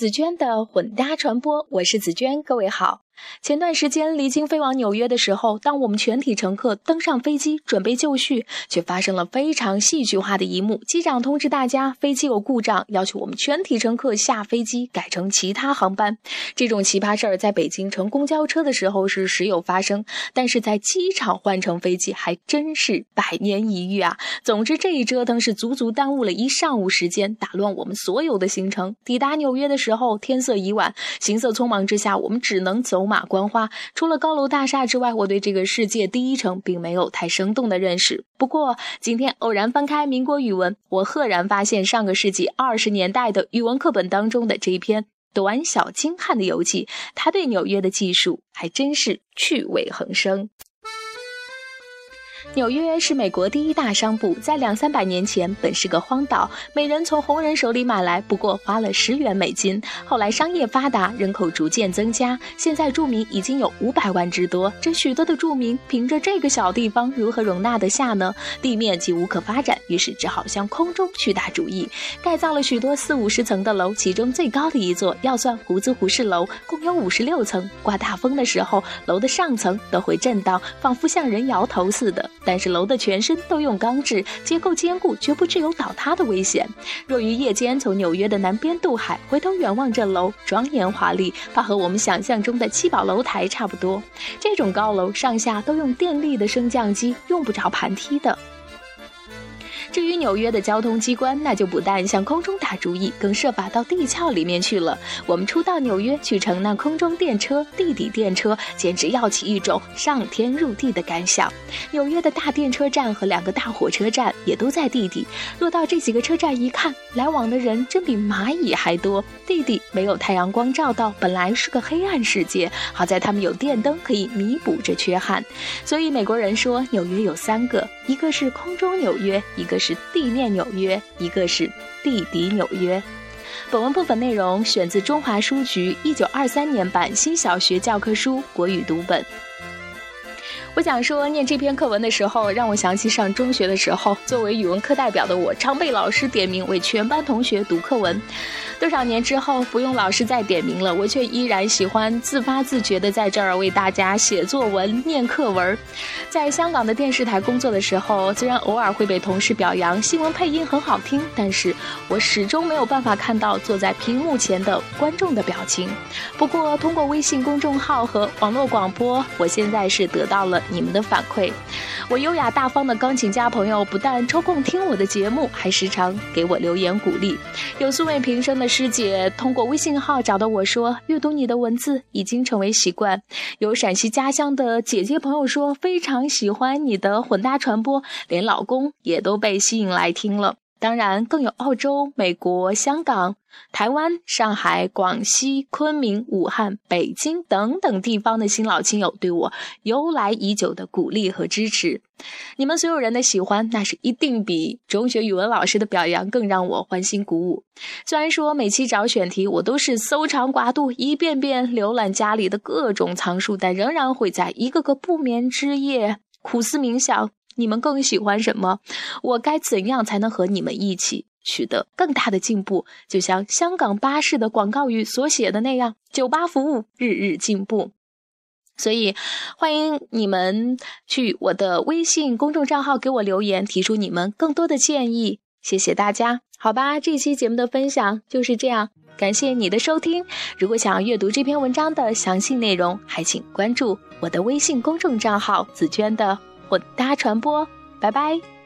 紫娟的混搭传播，我是紫娟，各位好。前段时间离京飞往纽约的时候，当我们全体乘客登上飞机准备就绪，却发生了非常戏剧化的一幕。机长通知大家飞机有故障，要求我们全体乘客下飞机改乘其他航班。这种奇葩事儿在北京乘公交车的时候是时有发生，但是在机场换乘飞机还真是百年一遇啊！总之这一折腾是足足耽误了一上午时间，打乱我们所有的行程。抵达纽约的时候天色已晚，行色匆忙之下，我们只能走。马观花，除了高楼大厦之外，我对这个世界第一城并没有太生动的认识。不过，今天偶然翻开民国语文，我赫然发现上个世纪二十年代的语文课本当中的这一篇短小精悍的游记，他对纽约的记述还真是趣味横生。纽约是美国第一大商埠，在两三百年前本是个荒岛，每人从红人手里买来不过花了十元美金。后来商业发达，人口逐渐增加，现在住民已经有五百万之多。这许多的住民凭着这个小地方如何容纳得下呢？地面既无可发展，于是只好向空中去打主意，盖造了许多四五十层的楼，其中最高的一座要算胡子胡氏楼，共有五十六层。刮大风的时候，楼的上层都会震荡，仿佛像人摇头似的。但是楼的全身都用钢制，结构坚固，绝不具有倒塌的危险。若于夜间从纽约的南边渡海，回头远望这楼，庄严华丽，怕和我们想象中的七宝楼台差不多。这种高楼上下都用电力的升降机，用不着盘梯的。至于纽约的交通机关，那就不但向空中打主意，更设法到地壳里面去了。我们初到纽约去乘那空中电车、地底电车，简直要起一种上天入地的感想。纽约的大电车站和两个大火车站也都在地底。落到这几个车站一看，来往的人真比蚂蚁还多。地底没有太阳光照到，本来是个黑暗世界，好在他们有电灯可以弥补这缺憾。所以美国人说纽约有三个，一个是空中纽约，一个。是地面纽约，一个是地底纽约。本文部分内容选自中华书局一九二三年版新小学教科书国语读本。我想说，念这篇课文的时候，让我想起上中学的时候，作为语文课代表的我，常被老师点名为全班同学读课文。多少年之后，不用老师再点名了，我却依然喜欢自发自觉地在这儿为大家写作文、念课文。在香港的电视台工作的时候，虽然偶尔会被同事表扬新闻配音很好听，但是我始终没有办法看到坐在屏幕前的观众的表情。不过，通过微信公众号和网络广播，我现在是得到了你们的反馈。我优雅大方的钢琴家朋友不但抽空听我的节目，还时常给我留言鼓励。有素未平生的。师姐通过微信号找到我说，阅读你的文字已经成为习惯。有陕西家乡的姐姐朋友说，非常喜欢你的混搭传播，连老公也都被吸引来听了。当然，更有澳洲、美国、香港。台湾、上海、广西、昆明、武汉、北京等等地方的新老亲友对我由来已久的鼓励和支持，你们所有人的喜欢，那是一定比中学语文老师的表扬更让我欢欣鼓舞。虽然说每期找选题，我都是搜肠刮肚，一遍遍浏览家里的各种藏书，但仍然会在一个个不眠之夜苦思冥想：你们更喜欢什么？我该怎样才能和你们一起？取得更大的进步，就像香港巴士的广告语所写的那样：“酒吧服务日日进步。”所以，欢迎你们去我的微信公众账号给我留言，提出你们更多的建议。谢谢大家，好吧，这期节目的分享就是这样，感谢你的收听。如果想要阅读这篇文章的详细内容，还请关注我的微信公众账号“紫娟的混搭传播”。拜拜。